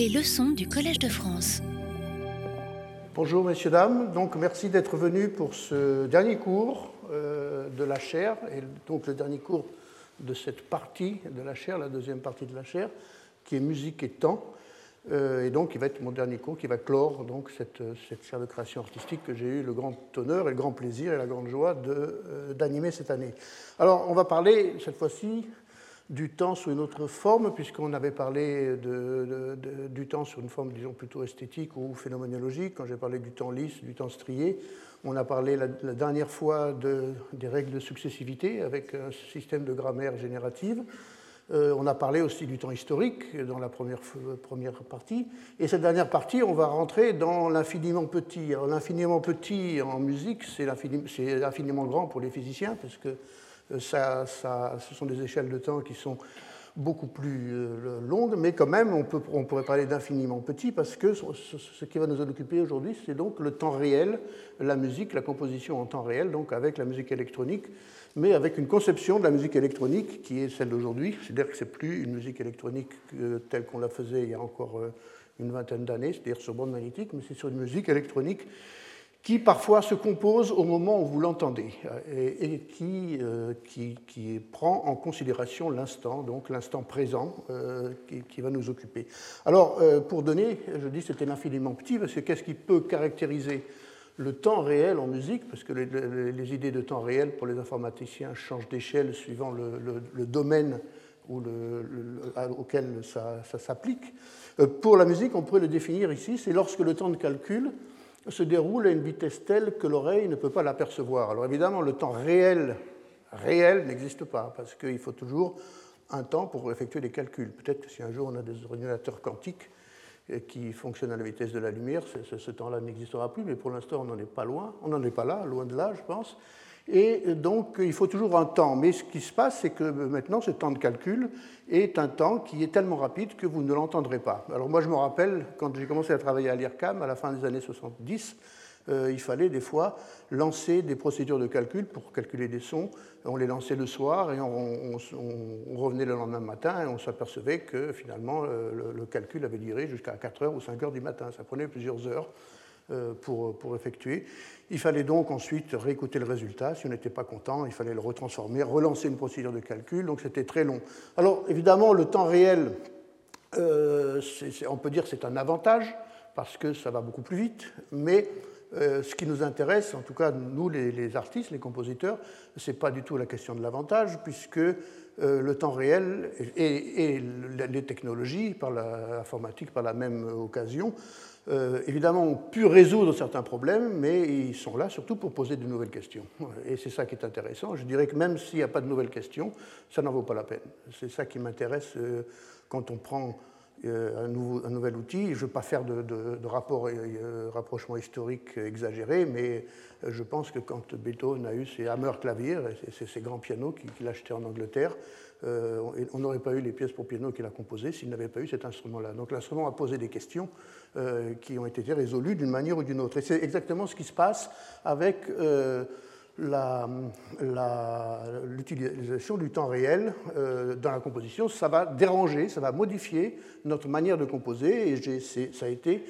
Les leçons du Collège de France. Bonjour messieurs, dames. Donc merci d'être venus pour ce dernier cours euh, de la chaire, et donc le dernier cours de cette partie de la chaire, la deuxième partie de la chaire, qui est musique et temps. Euh, et donc, il va être mon dernier cours qui va clore donc, cette, cette chaire de création artistique que j'ai eu le grand honneur et le grand plaisir et la grande joie euh, d'animer cette année. Alors, on va parler cette fois-ci du temps sous une autre forme, puisqu'on avait parlé de, du temps sur une forme, disons, plutôt esthétique ou phénoménologique, quand j'ai parlé du temps lisse, du temps strié. On a parlé la, dernière fois de, des règles de successivité avec un système de grammaire générative. Euh, on a parlé aussi du temps historique dans la première, première partie. Et cette dernière partie, on va rentrer dans l'infiniment petit. l'infiniment petit en musique, c'est l'infiniment grand pour les physiciens, parce que ça, ça, ce sont des échelles de temps qui sont beaucoup plus euh, longues, mais quand même, on, peut, on pourrait parler d'infiniment petit, parce que ce, qui va nous occuper aujourd'hui, c'est donc le temps réel, la musique, la composition en temps réel, donc avec la musique électronique mais avec une conception de la musique électronique qui est celle d'aujourd'hui. C'est-à-dire que ce n'est plus une musique électronique telle qu'on la faisait il y a encore euh, une vingtaine d'années, c'est-à-dire sur bande magnétique, mais c'est sur une musique électronique qui parfois se compose au moment où vous l'entendez euh, et, qui, euh, qui, qui, prend en considération l'instant, donc l'instant présent qui, qui, va nous occuper. Alors, pour donner, je dis c'était l'infiniment petit, parce que qu'est-ce qui peut caractériser le temps réel en musique, parce que les, idées de temps réel pour les informaticiens changent d'échelle suivant le, domaine auquel ça, s'applique. Euh, pour la musique, on pourrait le définir ici, c'est lorsque le temps de calcul se déroule à une vitesse telle que l'oreille ne peut pas l'apercevoir. Alors évidemment, le temps réel, réel n'existe pas, parce qu'il faut toujours un temps pour effectuer des calculs. Peut-être que si un jour on a des ordinateurs quantiques, qui fonctionne à la vitesse de la lumière. Ce, temps-là n'existera plus, mais pour l'instant, on n'en est pas loin. On n'en est pas là, loin de là, je pense. Et donc, il faut toujours un temps. Mais ce qui se passe, c'est que maintenant, ce temps de calcul est un temps qui est tellement rapide que vous ne l'entendrez pas. Alors moi, je me rappelle, quand j'ai commencé à travailler à l'IRCAM, à la fin des années 70, euh, il fallait des fois lancer des procédures de calcul pour calculer des sons. On les lançait le soir et on, revenait le lendemain matin et on s'apercevait que finalement le, calcul avait duré jusqu'à 4 heures ou 5 heures du matin. Ça prenait plusieurs heures euh, pour, pour, effectuer. Il fallait donc ensuite réécouter le résultat. Si on n'était pas content, il fallait le retransformer, relancer une procédure de calcul. Donc c'était très long. Alors évidemment, le temps réel, euh, on peut dire c'est un avantage parce que ça va beaucoup plus vite, mais euh, ce qui nous intéresse, en tout cas nous les, artistes, les compositeurs, ce n'est pas du tout la question de l'avantage, puisque euh, le temps réel et, les technologies, par l'informatique, par la même occasion, euh, évidemment ont pu résoudre certains problèmes, mais ils sont là surtout pour poser de nouvelles questions. Et c'est ça qui est intéressant. Je dirais que même s'il n'y a pas de nouvelles questions, ça n'en vaut pas la peine. C'est ça qui m'intéresse quand on prend euh, un, nouvel outil. Je ne veux pas faire de, euh, rapprochement historique exagéré, mais euh, je pense que quand Beethoven a eu ses Hammer clavier, ces, ces grands pianos qu'il a achetés en Angleterre, on n'aurait pas eu les pièces pour piano qu'il a composées s'il n'avait pas eu cet instrument-là. Donc l'instrument a posé des questions qui ont été résolues d'une manière ou d'une autre. Et c'est exactement ce qui se passe avec l'utilisation du temps réel euh, dans la composition, ça va déranger, ça va modifier notre manière de composer, et ça a été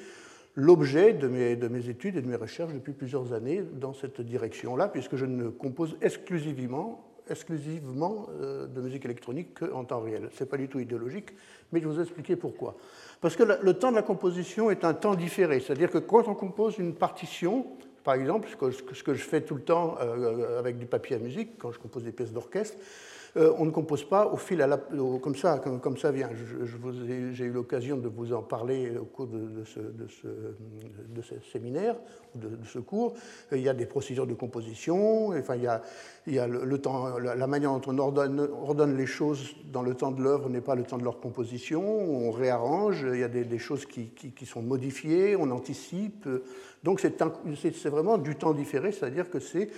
l'objet de mes, études et de mes recherches depuis plusieurs années dans cette direction-là, puisque je ne compose exclusivement, exclusivement euh, de musique électronique qu'en temps réel. Ce n'est pas du tout idéologique, mais je vais vous expliquer pourquoi. Parce que le temps de la composition est un temps différé, c'est-à-dire que quand on compose une partition, par exemple, ce que, je fais tout le temps euh, avec du papier à musique, quand je compose des pièces d'orchestre, euh, on ne compose pas au fil la, comme ça, comme, ça vient. J'ai eu l'occasion de vous en parler au cours de, ce, séminaire, de, ce cours. Euh, il y a des procédures de composition, enfin, il y a, il y a le, temps, la, manière dont on ordonne, les choses dans le temps de l'œuvre n'est pas le temps de leur composition, on réarrange, il y a des, choses qui, qui, qui, sont modifiées, on anticipe. Donc c'est vraiment du temps différé, c'est-à-dire que c'est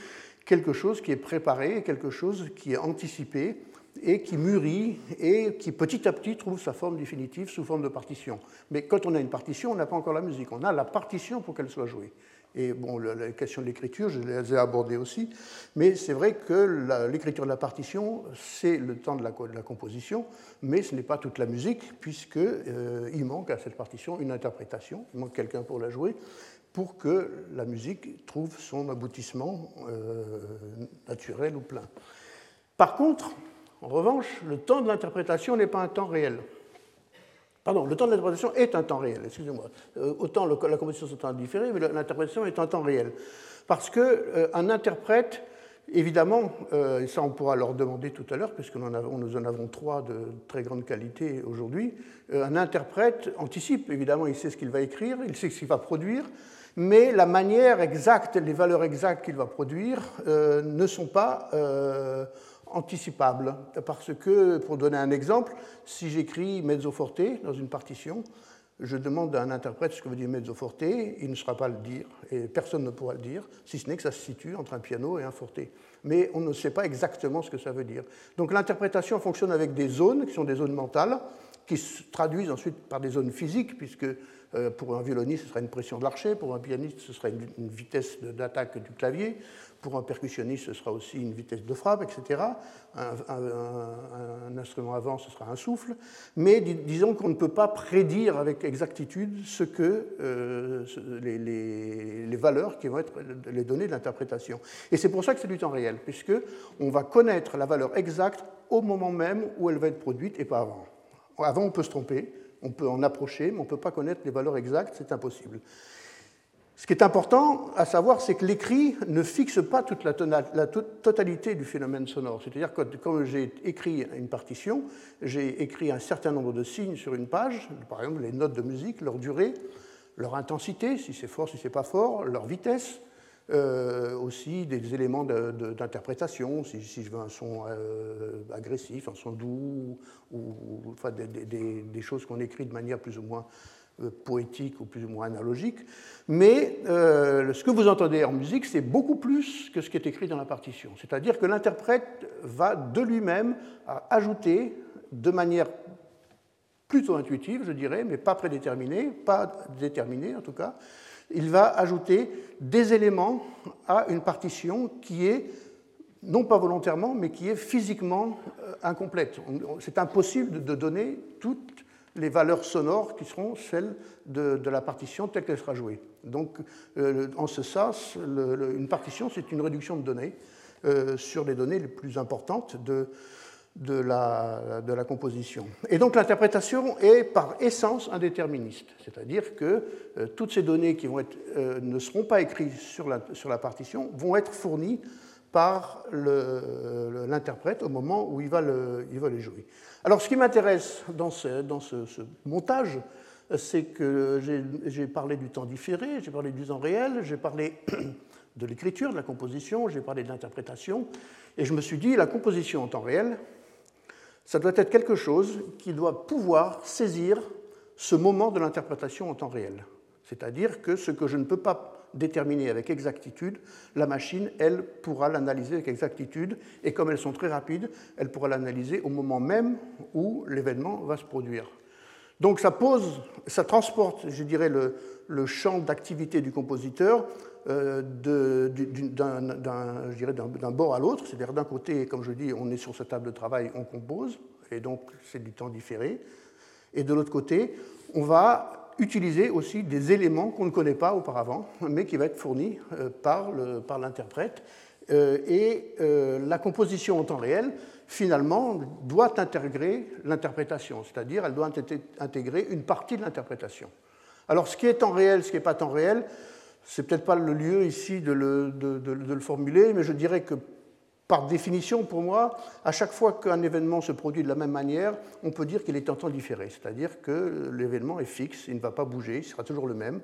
quelque chose qui est préparé, quelque chose qui est anticipé et qui mûrit et qui petit à petit trouve sa forme définitive sous forme de partition. Mais quand on a une partition, on n'a pas encore la musique, on a la partition pour qu'elle soit jouée. Et bon, la question de l'écriture, je les ai abordées aussi, mais c'est vrai que l'écriture de la partition, c'est le temps de la, composition, mais ce n'est pas toute la musique, puisqu'il euh, manque à cette partition une interprétation, il manque quelqu'un pour la jouer, pour que la musique trouve son aboutissement euh, naturel ou plein. Par contre, en revanche, le temps de l'interprétation n'est pas un temps réel. Pardon, le temps de l'interprétation est un temps réel, excusez-moi. Euh, autant la composition est un temps différé, mais l'interprétation est un temps réel. Parce qu'un euh, interprète, évidemment, euh, et ça on pourra leur demander tout à l'heure, puisque nous en, avons, nous en avons trois de très grande qualité aujourd'hui, un interprète anticipe, évidemment, il sait ce qu'il va écrire, il sait ce qu'il va produire, mais la manière exacte, les valeurs exactes qu'il va produire ne sont pas anticipable. Parce que, pour donner un exemple, si j'écris mezzo forte dans une partition, je demande à un interprète ce que veut dire mezzo forte, il ne saura pas le dire, et personne ne pourra le dire, si ce n'est que ça se situe entre un piano et un forte. Mais on ne sait pas exactement ce que ça veut dire. Donc l'interprétation fonctionne avec des zones, qui sont des zones mentales, qui se traduisent ensuite par des zones physiques, puisque euh, pour un violoniste, ce sera une pression de l'archet, pour un pianiste, ce sera une vitesse d'attaque du clavier, pour un percussionniste, ce sera aussi une vitesse de frappe, etc. Un, instrument avant, ce sera un souffle. Mais disons qu'on ne peut pas prédire avec exactitude ce que, euh, les, valeurs qui vont être les données de l'interprétation. Et c'est pour ça que c'est du temps réel, puisqu'on va connaître la valeur exacte au moment même où elle va être produite et pas avant. Avant, on peut se tromper, on peut en approcher, mais on ne peut pas connaître les valeurs exactes, c'est impossible. Ce qui est important à savoir, c'est que l'écrit ne fixe pas toute la, totalité du phénomène sonore. C'est-à-dire que quand j'ai écrit une partition, j'ai écrit un certain nombre de signes sur une page, par exemple les notes de musique, leur durée, leur intensité, si c'est fort, si c'est pas fort, leur vitesse, euh, aussi des éléments d'interprétation, si, je veux un son euh, agressif, un son doux, ou, enfin, des, choses qu'on écrit de manière plus ou moins euh, poétique ou plus ou moins analogique, mais ce que vous entendez en musique, c'est beaucoup plus que ce qui est écrit dans la partition. C'est-à-dire que l'interprète va de lui-même ajouter de manière plutôt intuitive, je dirais, mais pas prédéterminée, pas déterminée en tout cas, il va ajouter des éléments à une partition qui est non pas volontairement, mais qui est physiquement euh, incomplète. C'est impossible de donner toute les valeurs sonores qui seront celles de, la partition telle qu'elle sera jouée. Donc, euh, en ce sens, une partition, c'est une réduction de données euh, sur les données les plus importantes de, de, la, de la, composition. Et donc, l'interprétation est par essence indéterministe, c'est-à-dire que euh, toutes ces données qui vont être, ne seront pas écrites sur la, sur la partition vont être fournies par l'interprète au moment où il va, le, il va les jouer. Alors, ce qui m'intéresse dans, ce, dans ce, montage, c'est que j'ai parlé du temps différé, j'ai parlé du temps réel, j'ai parlé de l'écriture, de la composition, j'ai parlé de l'interprétation, et je me suis dit, la composition en temps réel, ça doit être quelque chose qui doit pouvoir saisir ce moment de l'interprétation en temps réel. C'est-à-dire que ce que je ne peux pas déterminer avec exactitude, la machine, elle, pourra l'analyser avec exactitude, et comme elles sont très rapides, elle pourra l'analyser au moment même où l'événement va se produire. Donc ça pose, ça transporte, je dirais, le, champ d'activité du compositeur d'un bord à l'autre, c'est-à-dire d'un côté, comme je dis, on est sur sa table de travail, on compose, et donc c'est du temps différé, et de l'autre côté, on va utiliser aussi des éléments qu'on ne connaît pas auparavant, mais qui va être fourni euh, par l'interprète. Euh, et euh, la composition en temps réel, finalement, doit intégrer l'interprétation, c'est-à-dire elle doit intégrer une partie de l'interprétation. Alors ce qui est temps réel, ce qui n'est pas temps réel, c'est peut-être pas le lieu ici de le, de le, formuler, mais je dirais que par définition, pour moi, à chaque fois qu'un événement se produit de la même manière, on peut dire qu'il est en temps différé, c'est-à-dire que l'événement est fixe, il ne va pas bouger, il sera toujours le même.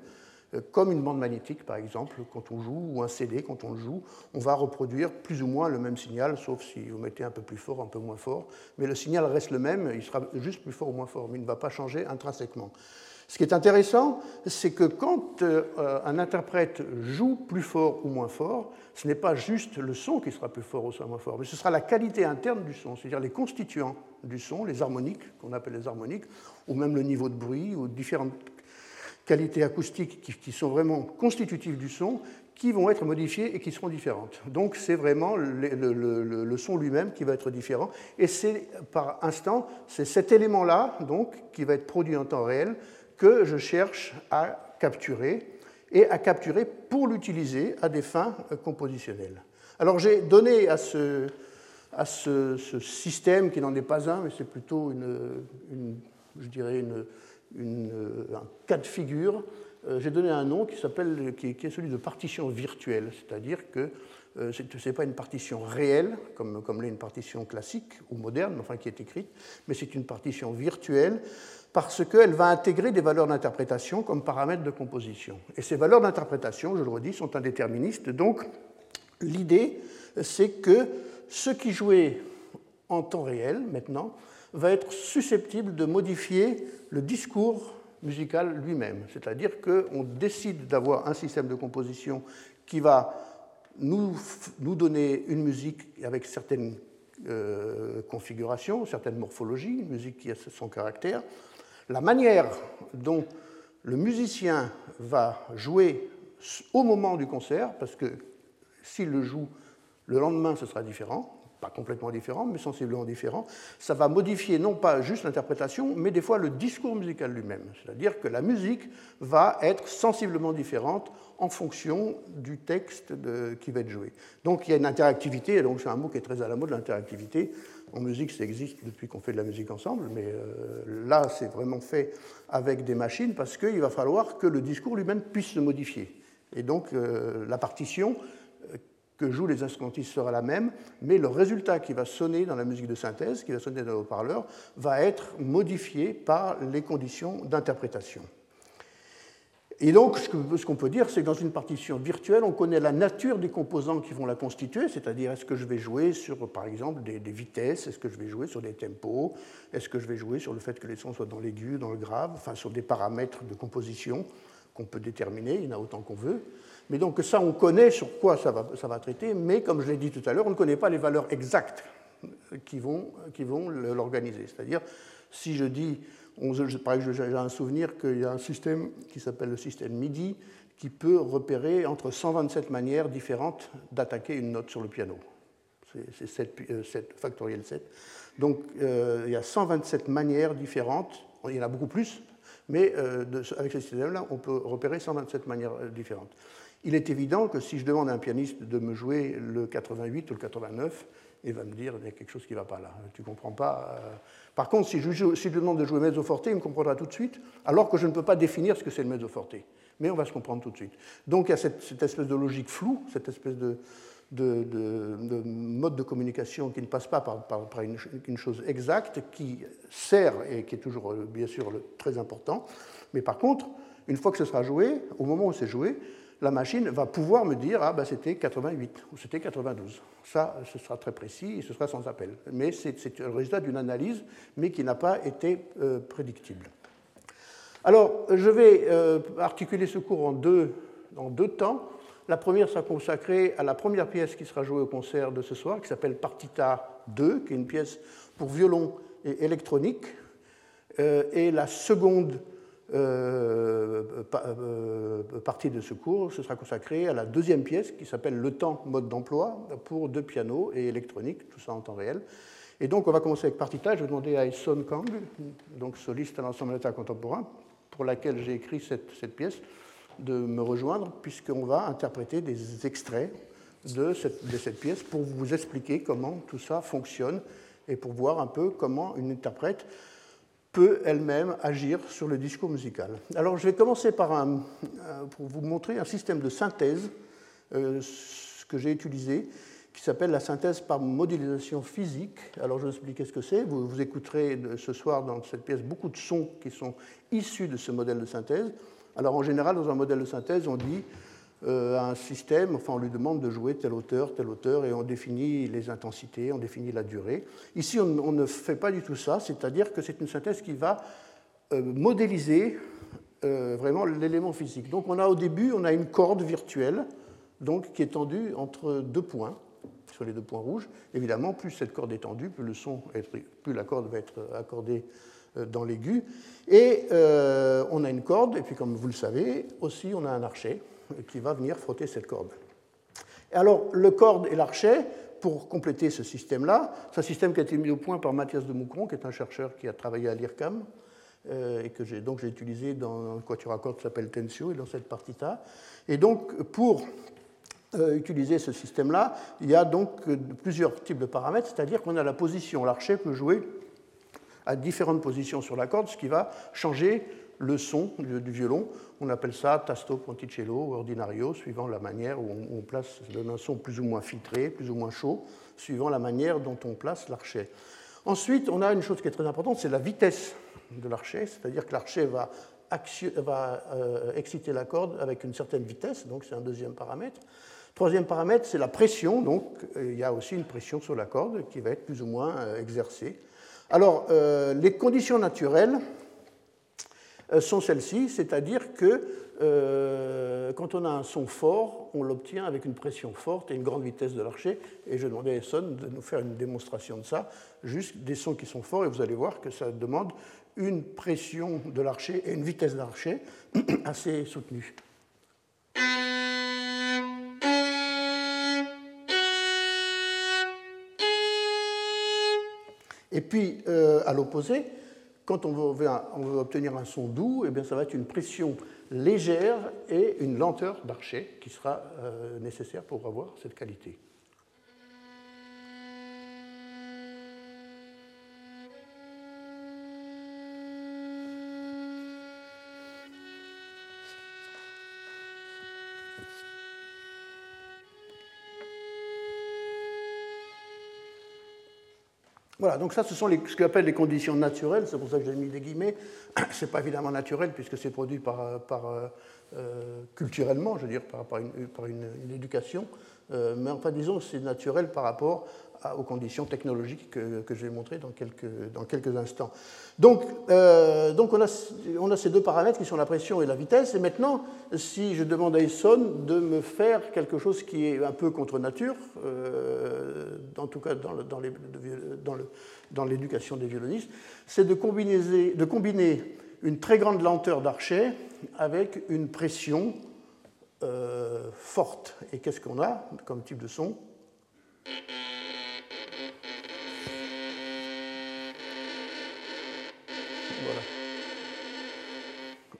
Euh, comme une bande magnétique, par exemple, quand on joue, ou un CD, quand on le joue, on va reproduire plus ou moins le même signal, sauf si vous mettez un peu plus fort, un peu moins fort. Mais le signal reste le même, il sera juste plus fort ou moins fort, mais il ne va pas changer intrinsèquement. Ce qui est intéressant, c'est que quand euh, un interprète joue plus fort ou moins fort, ce n'est pas juste le son qui sera plus fort ou moins fort, mais ce sera la qualité interne du son, c'est-à-dire les constituants du son, les harmoniques, qu'on appelle les harmoniques, ou même le niveau de bruit, ou différentes qualités acoustiques qui, sont vraiment constitutives du son, qui vont être modifiées et qui seront différentes. Donc c'est vraiment le, son lui-même qui va être différent. Et c'est par instant, c'est cet élément-là donc qui va être produit en temps réel que je cherche à capturer et à capturer pour l'utiliser à des fins compositionnelles. Alors j'ai donné à ce, système qui n'en est pas un, mais c'est plutôt une, je dirais un cas de figure, euh, j'ai donné un nom qui, s'appelle, qui, est celui de partition virtuelle, c'est-à-dire que euh, ce n'est pas une partition réelle, comme, comme l'est une partition classique ou moderne, enfin qui est écrite, mais c'est une partition virtuelle parce qu'elle va intégrer des valeurs d'interprétation comme paramètres de composition. Et ces valeurs d'interprétation, je le redis, sont indéterministes. Donc l'idée, c'est que ce qui jouait en temps réel, maintenant, va être susceptible de modifier le discours musical lui-même. C'est-à-dire qu'on décide d'avoir un système de composition qui va nous, nous donner une musique avec certaines euh, configurations, certaines morphologies, une musique qui a son caractère. La manière dont le musicien va jouer au moment du concert, parce que s'il le joue le lendemain, ce sera différent, pas complètement différent, mais sensiblement différent. Ça va modifier non pas juste l'interprétation, mais des fois le discours musical lui-même. C'est-à-dire que la musique va être sensiblement différente en fonction du texte qui va être joué. Donc il y a une interactivité, et donc c'est un mot qui est très à la mode, l'interactivité. En musique, ça existe depuis qu'on fait de la musique ensemble, mais euh, là, c'est vraiment fait avec des machines parce qu'il va falloir que le discours lui-même puisse se modifier. Et donc euh, la partition que jouent les instrumentistes sera la même, mais le résultat qui va sonner dans la musique de synthèse, qui va sonner dans le haut-parleur, va être modifié par les conditions d'interprétation. Et donc, ce qu'on peut dire, c'est que dans une partition virtuelle, on connaît la nature des composants qui vont la constituer, c'est-à-dire est-ce que je vais jouer sur, par exemple, des, vitesses, est-ce que je vais jouer sur des tempos, est-ce que je vais jouer sur le fait que les sons soient dans l'aigu, dans le grave, enfin sur des paramètres de composition qu'on peut déterminer, il y en a autant qu'on veut. Mais donc ça, on connaît sur quoi ça va, ça va traiter, mais comme je l'ai dit tout à l'heure, on ne connaît pas les valeurs exactes qui vont, qui vont l'organiser. C'est-à-dire, si je dis, on, par exemple, j'ai un souvenir qu'il y a un système qui s'appelle le système MIDI qui peut repérer entre 127 manières différentes d'attaquer une note sur le piano. C'est 7, 7, euh, factoriel 7. Donc euh, il y a 127 manières différentes, il y en a beaucoup plus, mais euh, avec ce système-là, on peut repérer 127 manières différentes. Il est évident que si je demande à un pianiste de me jouer le 88 ou le 89, il va me dire il y a quelque chose qui ne va pas là. Tu ne comprends pas. Euh. Par contre, si je, lui demande de jouer mezzo forte, il me comprendra tout de suite, alors que je ne peux pas définir ce que c'est le mezzo forte. Mais on va se comprendre tout de suite. Donc il y a cette, espèce de logique floue, cette espèce de, mode de communication qui ne passe pas par, une, chose exacte, qui sert et qui est toujours euh, bien sûr très important. Mais par contre, une fois que ce sera joué, au moment où c'est joué, la machine va pouvoir me dire ah ben c'était 88 ou c'était 92. Ça, ce sera très précis et ce sera sans appel. Mais c'est le résultat d'une analyse, mais qui n'a pas été euh, prédictible. Alors, je vais euh, articuler ce cours en deux, temps. La première sera consacrée à la première pièce qui sera jouée au concert de ce soir, qui s'appelle Partita 2, qui est une pièce pour violon et électronique. Euh, et la seconde euh, euh, partie de ce cours, ce sera consacré à la deuxième pièce qui s'appelle Le temps, mode d'emploi, pour deux pianos et électronique, tout ça en temps réel. Et donc, on va commencer avec Partita. Je vais demander à Son Kang, donc soliste à l'ensemble d'état contemporain, pour laquelle j'ai écrit cette, pièce, de me rejoindre, puisqu'on va interpréter des extraits de cette pièce pour vous expliquer comment tout ça fonctionne et pour voir un peu comment une interprète peut elle-même agir sur le discours musical. Alors je vais commencer par euh, pour vous montrer un système de synthèse euh, que j'ai utilisé qui s'appelle la synthèse par modélisation physique. Alors je vais expliquer ce que c'est. Vous, vous écouterez ce soir dans cette pièce beaucoup de sons qui sont issus de ce modèle de synthèse. Alors en général, dans un modèle de synthèse, on dit euh, un système, enfin on lui demande de jouer telle hauteur, telle hauteur, et on définit les intensités, on définit la durée. Ici, on, ne fait pas du tout ça, c'est-à-dire que c'est une synthèse qui va euh, modéliser euh, vraiment l'élément physique. Donc on a au début, on a une corde virtuelle, donc qui est tendue entre deux points, sur les deux points rouges. Évidemment, plus cette corde est tendue, plus, le son plus la corde va être accordée dans l'aigu. Et on a une corde, et puis comme vous le savez, aussi on a un archet qui va venir frotter cette corde. Et alors, le corde et l'archet, pour compléter ce système-là, c'est un système qui a été mis au point par Mathias de Moucron, qui est un chercheur qui a travaillé à l'IRCAM, euh, et que j'ai utilisé dans un quatuor à cordes qui s'appelle Tensio et dans cette partie-là. Et donc, pour euh, utiliser ce système-là, il y a donc euh, plusieurs types de paramètres, c'est-à-dire qu'on a la position. L'archet peut jouer à différentes positions sur la corde, ce qui va changer le son du, violon. On appelle ça tasto, ponticello ordinario, suivant la manière où on, place un son plus ou moins filtré, plus ou moins chaud, suivant la manière dont on place l'archet. Ensuite, on a une chose qui est très importante, c'est la vitesse de l'archet, c'est-à-dire que l'archet va, euh, exciter la corde avec une certaine vitesse, donc c'est un deuxième paramètre. Troisième paramètre, c'est la pression, donc il y a aussi une pression sur la corde qui va être plus ou moins euh, exercée. Alors, euh, les conditions naturelles, euh, sont celles-ci, c'est-à-dire que euh, quand on a un son fort, on l'obtient avec une pression forte et une grande vitesse de l'archet. Et je demandais à Esson de nous faire une démonstration de ça, juste des sons qui sont forts, et vous allez voir que ça demande une pression de l'archet et une vitesse d'archet assez soutenue. Et puis, euh, à l'opposé, quand on veut, obtenir un son doux, eh bien, ça va être une pression légère et une lenteur d'archet qui sera euh, nécessaire pour avoir cette qualité. Voilà, donc ça, ce sont ce qu'on appelle les conditions naturelles, c'est pour ça que j'ai mis des guillemets. Ce n'est pas évidemment naturel puisque c'est produit par, par euh, culturellement, je veux dire, par, une, par une, éducation, euh, mais enfin, disons, c'est naturel par rapport aux conditions technologiques que, je vais montrer dans quelques, dans quelques instants. Donc, euh, donc on, a, on, a, ces deux paramètres qui sont la pression et la vitesse. Et maintenant, si je demande à Esson de me faire quelque chose qui est un peu contre nature, euh, en tout cas dans, dans, les, dans, le, dans l'éducation des violonistes, c'est de combiner, de combiner une très grande lenteur d'archet avec une pression euh, forte. Et qu'est-ce qu'on a comme type de son?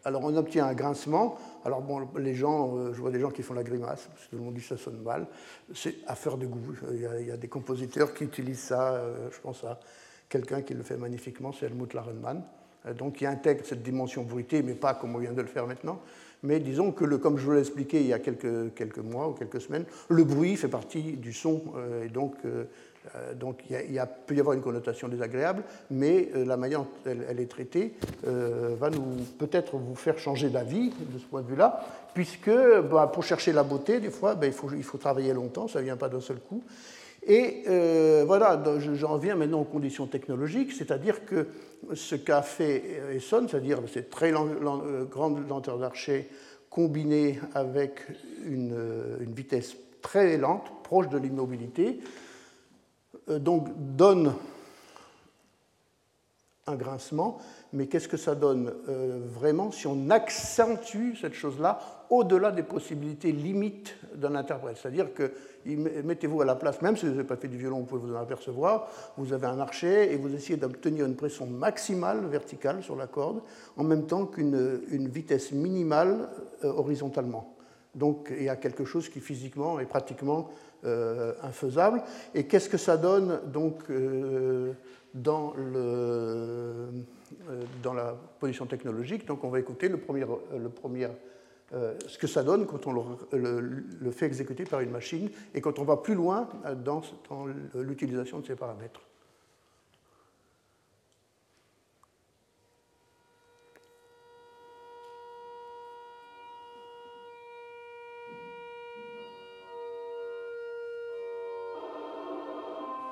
Alors on obtient un grincement. Alors bon, les gens, euh, je vois des gens qui font la grimace, parce que tout le monde dit que ça sonne mal. C'est affaire de goût. Il y, a, des compositeurs qui utilisent ça. Euh, je pense à quelqu'un qui le fait magnifiquement, c'est Helmut Larenmann. Euh, donc qui intègre cette dimension bruitée, mais pas comme on vient de le faire maintenant. Mais disons que, comme je vous l'ai expliqué il y a quelques, mois ou quelques semaines, le bruit fait partie du son. et donc euh, il, y peut y avoir une connotation désagréable, mais euh, la manière dont elle, est traitée euh, va peut-être vous faire changer d'avis de ce point de vue-là, puisque bah, pour chercher la beauté, des fois, bah, il, faut, travailler longtemps, ça ne vient pas d'un seul coup. Et voilà, j'en viens maintenant aux conditions technologiques, c'est-à-dire que ce qu'a fait Esson, c'est-à-dire cette très grande lenteur d'archet combinée avec une, vitesse très lente, proche de l'immobilité, euh, donc donne un grincement, mais qu'est-ce que ça donne euh, vraiment si on accentue cette chose-là au-delà des possibilités limites d'un interprète? C'est-à-dire que mettez-vous à la place, même si vous n'avez pas fait du violon, vous pouvez vous en apercevoir, vous avez un archet et vous essayez d'obtenir une pression maximale verticale sur la corde en même temps qu'une vitesse minimale euh, horizontalement. Donc il y a quelque chose qui physiquement est pratiquement euh, infaisable. Et qu'est-ce que ça donne donc euh, dans, la position technologique? Donc on va écouter le premier ce que ça donne quand on le, fait exécuter par une machine et quand on va plus loin dans, dans l'utilisation de ces paramètres.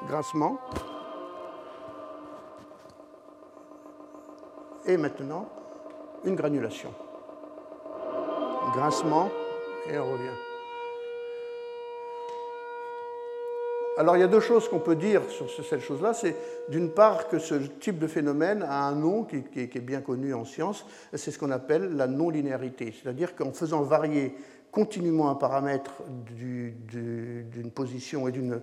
grincement. Et maintenant, une granulation. Grincement, et on revient. Alors il y a deux choses qu'on peut dire sur cette chose-là. C'est d'une part que ce type de phénomène a un nom qui, est bien connu en science, c'est ce qu'on appelle la non-linéarité. C'est-à-dire qu'en faisant varier continuellement un paramètre d'une position et d'une,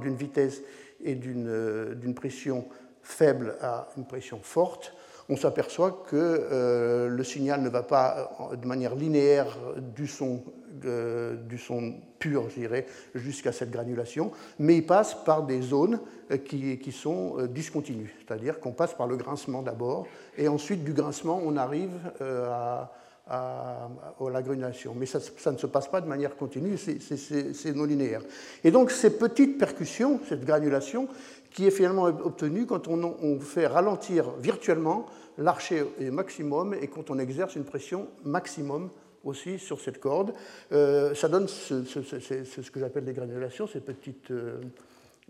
d'une vitesse et d'une pression faible à une pression forte, on s'aperçoit que euh, le signal ne va pas euh, de manière linéaire du son, euh, du son pur, je dirais, jusqu'à cette granulation, mais il passe par des zones qui, sont discontinues, c'est-à-dire qu'on passe par le grincement d'abord, et ensuite du grincement, on arrive à, la granulation. Mais ça, ne se passe pas de manière continue, c'est non linéaire. Et donc ces petites percussions, cette granulation, qui est finalement obtenue quand on, fait ralentir virtuellement l'archet maximum et quand on exerce une pression maximum aussi sur cette corde. Euh, ça donne ce, que j'appelle des granulations, ces petites euh,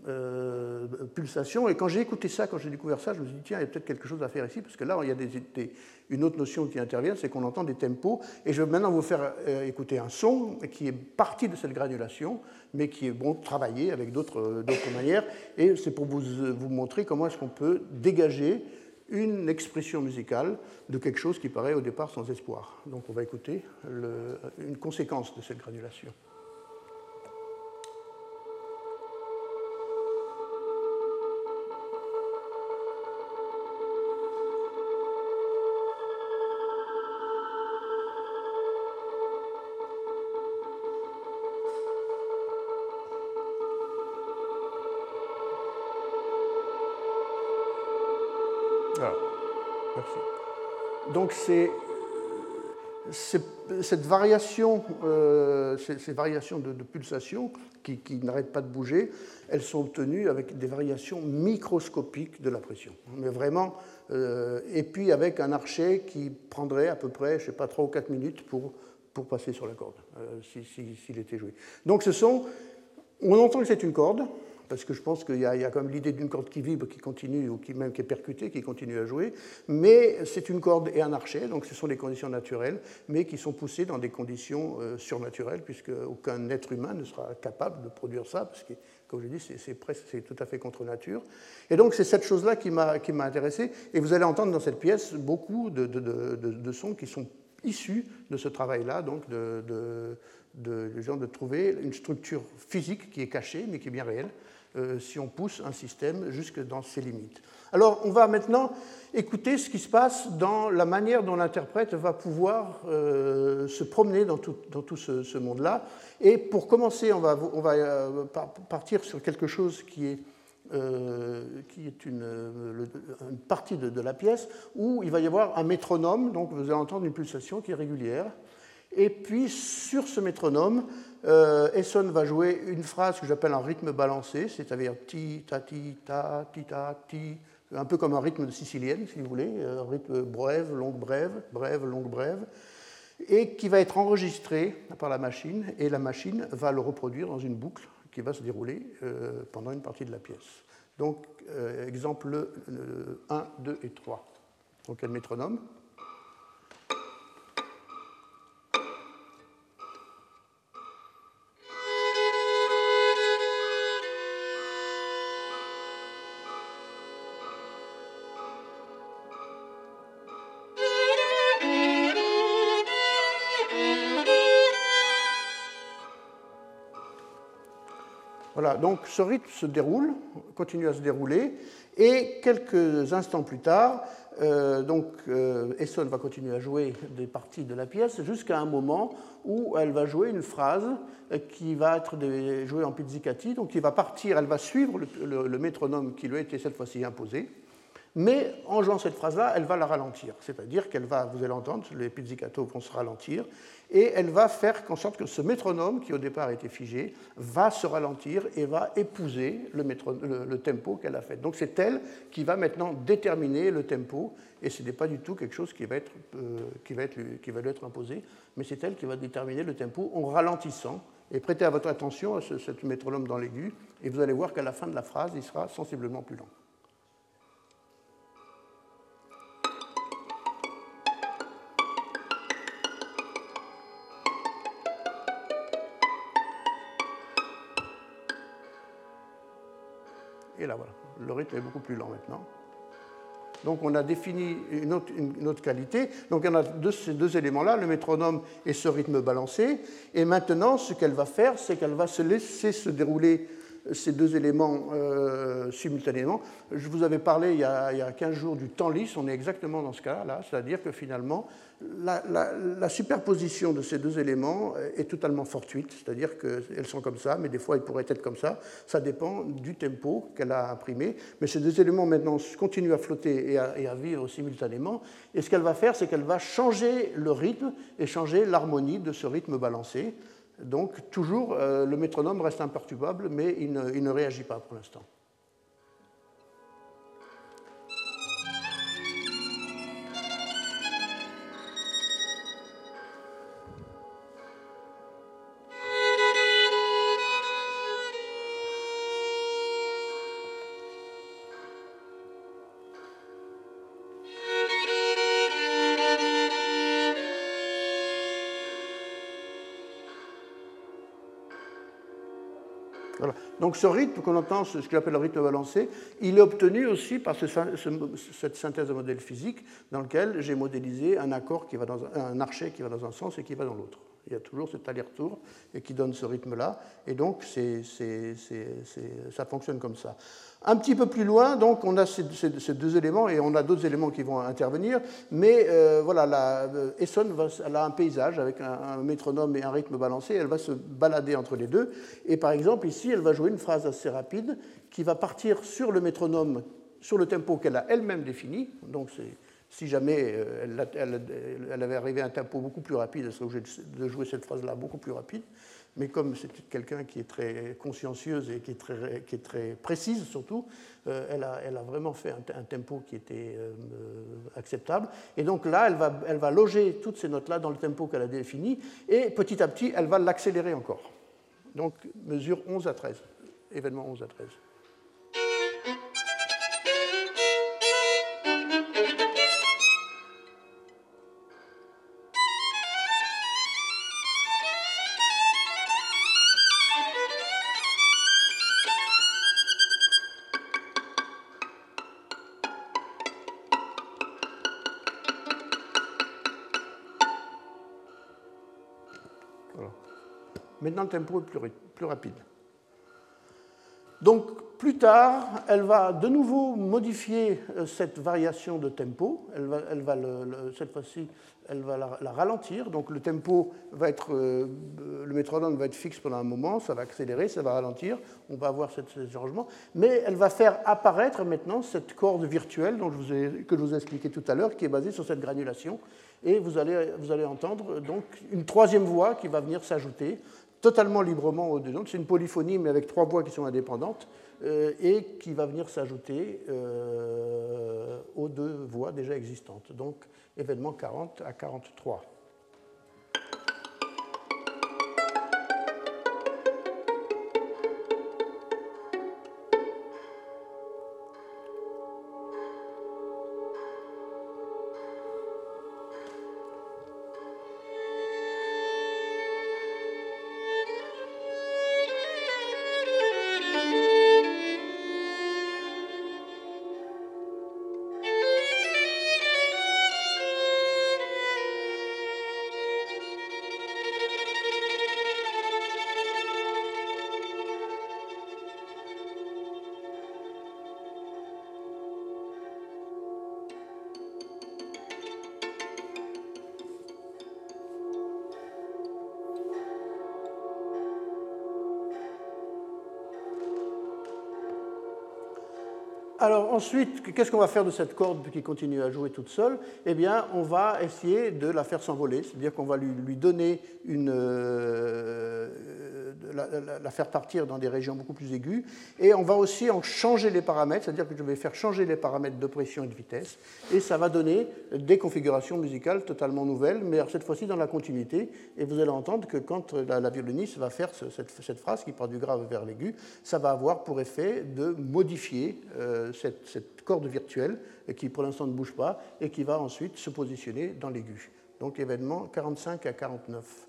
euh, pulsations. Et quand j'ai écouté ça, quand j'ai découvert ça, je me suis dit, tiens, il y a peut-être quelque chose à faire ici, parce que là, il y a une autre notion qui intervient, c'est qu'on entend des tempos. Et je vais maintenant vous faire écouter un son qui est parti de cette granulation mais qui est bon travailler avec d'autres manières. Et c'est pour vous, montrer comment est-ce qu'on peut dégager une expression musicale de quelque chose qui paraît au départ sans espoir. Donc on va écouter une conséquence de cette granulation. C'est cette variation, euh, ces, variations de, pulsation qui, n'arrêtent pas de bouger, elles sont obtenues avec des variations microscopiques de la pression. Mais vraiment, euh, et puis avec un archet qui prendrait à peu près, je sais pas, 3 ou 4 minutes pour, pour passer sur la corde, euh, s'il était joué. Donc ce sont, on entend que c'est une corde, parce que je pense qu'il y, a comme l'idée d'une corde qui vibre, qui continue, ou qui même qui est percutée, qui continue à jouer, mais c'est une corde et un archet, donc ce sont des conditions naturelles, mais qui sont poussées dans des conditions euh, surnaturelles, puisque aucun être humain ne sera capable de produire ça, parce que, comme je dit, c'est tout à fait contre nature. Et donc c'est cette chose-là qui m'a intéressé, et vous allez entendre dans cette pièce beaucoup de, sons qui sont issus de ce travail-là, donc de, de, de, trouver une structure physique qui est cachée, mais qui est bien réelle, si on pousse un système jusque dans ses limites. Alors, on va maintenant écouter ce qui se passe dans la manière dont l'interprète va pouvoir euh, se promener dans tout, ce, monde-là. Et pour commencer, on va, euh, partir sur quelque chose qui est, une partie de, de, la pièce où il va y avoir un métronome, donc vous allez entendre une pulsation qui est régulière. Et puis, sur ce métronome, euh, Esson va jouer une phrase que j'appelle un rythme balancé, c'est-à-dire ti, ta, ti, ta, ti, ta, ti, un peu comme un rythme de sicilienne, si vous voulez, euh, un rythme brève, longue, brève, brève, longue, brève, et qui va être enregistré par la machine, et la machine va le reproduire dans une boucle qui va se dérouler euh, pendant une partie de la pièce. Donc, exemple 1, 2 et 3. Donc, le métronome. Donc ce rythme se déroule, continue à se dérouler, et quelques instants plus tard, euh, donc euh, Esson va continuer à jouer des parties de la pièce jusqu'à un moment où elle va jouer une phrase qui va être jouée en pizzicati, donc qui va partir, elle va suivre le métronome qui lui a été cette fois-ci imposé, mais en jouant cette phrase-là, elle va la ralentir. C'est-à-dire qu'elle va, vous allez entendre, les pizzicato vont se ralentir, et elle va faire en sorte que ce métronome, qui au départ était figé, va se ralentir et va épouser le, tempo qu'elle a fait. Donc c'est elle qui va maintenant déterminer le tempo, et ce n'est pas du tout quelque chose qui va, être, euh, lui être imposé, mais c'est elle qui va déterminer le tempo en ralentissant. Et prêtez à votre attention à ce, ce métronome dans l'aigu, et vous allez voir qu'à la fin de la phrase, il sera sensiblement plus lent. Le rythme est beaucoup plus lent maintenant. Donc on a défini une autre, qualité. Donc on a ces deux éléments-là, le métronome et ce rythme balancé. Et maintenant, ce qu'elle va faire, c'est qu'elle va se laisser se dérouler ces deux éléments euh, simultanément. Je vous avais parlé il y, a, il y, a, 15 jours du temps lisse, on est exactement dans ce cas-là, c'est-à-dire que finalement, la, superposition de ces deux éléments est totalement fortuite, c'est-à-dire qu'elles sont comme ça, mais des fois elles pourraient être comme ça. Ça dépend du tempo qu'elle a imprimé. Mais ces deux éléments maintenant continuent à flotter et à vivre simultanément. Et ce qu'elle va faire, c'est qu'elle va changer le rythme et changer l'harmonie de ce rythme balancé. Donc toujours, euh, le métronome reste imperturbable, mais il ne réagit pas pour l'instant. Donc ce rythme qu'on entend, ce que j'appelle le rythme balancé, il est obtenu aussi par cette synthèse de modèle physique dans lequel j'ai modélisé un accord qui va dans un, archet qui va dans un sens et qui va dans l'autre. Il y a toujours cet aller-retour et qui donne ce rythme-là. Et donc, ça fonctionne comme ça. Un petit peu plus loin, donc, on a ces, deux éléments et on a d'autres éléments qui vont intervenir. Mais euh, voilà, la, euh, a un paysage avec un, métronome et un rythme balancé. Elle va se balader entre les deux. Et par exemple, ici, elle va jouer une phrase assez rapide qui va partir sur le métronome, sur le tempo qu'elle a elle-même défini. Donc, si jamais euh, elle, avait arrivé à un tempo beaucoup plus rapide, elle serait obligée de jouer cette phrase-là beaucoup plus rapide mais comme c'est quelqu'un qui est très consciencieuse et qui est très, précise surtout, euh, elle, a, elle, a, vraiment fait un, tempo qui était euh, acceptable. Et donc là, elle va, elle va loger toutes ces notes-là dans le tempo qu'elle a défini, et petit à petit, elle va l'accélérer encore. Donc mesure 11 à 13, événement 11 à 13. Maintenant, le tempo est plus, rapide. Donc, plus tard, elle va de nouveau modifier euh, cette variation de tempo. Elle va, cette fois-ci, elle va la, ralentir. Donc, le tempo va être, euh, le métronome va être fixe pendant un moment, ça va accélérer, ça va ralentir. On va avoir ce changement. Mais elle va faire apparaître maintenant cette corde virtuelle dont que je vous ai expliqué tout à l'heure, qui est basée sur cette granulation. Et vous allez, vous allez entendre donc une troisième voix qui va venir s'ajouter totalement librement aux deux notes. C'est une polyphonie, mais avec trois voix qui sont indépendantes, euh, et qui va venir s'ajouter euh, aux deux voix déjà existantes. Donc, événement 40 à 43. Alors ensuite, qu'est-ce qu'on va faire de cette corde qui continue à jouer toute seule? Eh bien, on va essayer de la faire s'envoler, c'est-à-dire qu'on va lui, donner une, la, faire partir dans des régions beaucoup plus aiguës, et on va aussi en changer les paramètres, c'est-à-dire que je vais faire changer les paramètres de pression et de vitesse, et ça va donner des configurations musicales totalement nouvelles, mais cette fois-ci dans la continuité, et vous allez entendre que quand la, violoniste va faire cette, phrase qui part du grave vers l'aigu, ça va avoir pour effet de modifier euh, cette, cette, corde virtuelle qui pour l'instant ne bouge pas et qui va ensuite se positionner dans l'aigu. Donc événement 45 à 49.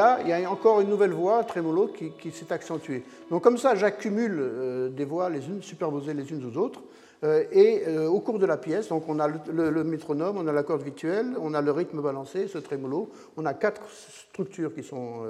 Là, il y a encore une nouvelle voix, trémolo, qui, s'est accentuée. Donc comme ça, j'accumule des voix les unes superposées les unes aux autres. et au cours de la pièce, donc on a le, métronome, on a la corde virtuelle, on a le rythme balancé, ce trémolo, on a quatre structures qui sont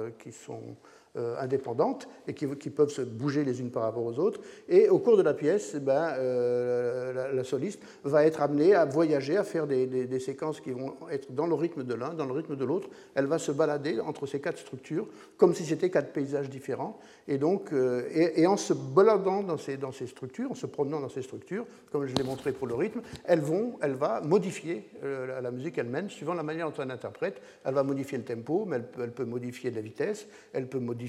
euh, indépendantes et qui, peuvent se bouger les unes par rapport aux autres. Et au cours de la pièce, eh ben, euh, la, soliste va être amenée à voyager, à faire des, séquences qui vont être dans le rythme de l'un, dans le rythme de l'autre. Elle va se balader entre ces quatre structures comme si c'était quatre paysages différents. Et donc, euh, et, en se baladant dans ces, dans ces structures, en se promenant dans ces structures, comme je l'ai montré pour le rythme, elles vont, elle va modifier la, musique elle-même suivant la manière dont elle interprète. Elle va modifier le tempo, mais elle, elle peut modifier la vitesse, elle peut modifier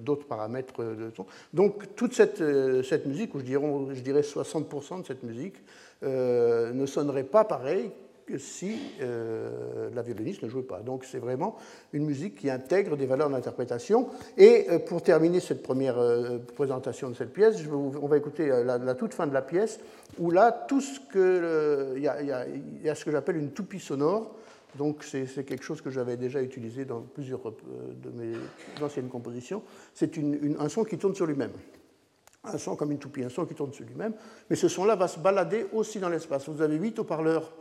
d'autres paramètres de son. Donc toute cette, euh, cette musique, ou je dirais, je dirais 60% de cette musique, euh, ne sonnerait pas pareil que si euh, la violoniste ne jouait pas. Donc c'est vraiment une musique qui intègre des valeurs d'interprétation. Et pour terminer cette première présentation de cette pièce, on va écouter la, toute fin de la pièce, où là. Il y, y, a ce que j'appelle une toupie sonore, donc c'est quelque chose que j'avais déjà utilisé dans plusieurs euh, de mes anciennes compositions. C'est un son qui tourne sur lui-même. Un son comme une toupie, un son qui tourne sur lui-même. Mais ce son-là va se balader aussi dans l'espace. Vous avez huit haut-parleurs,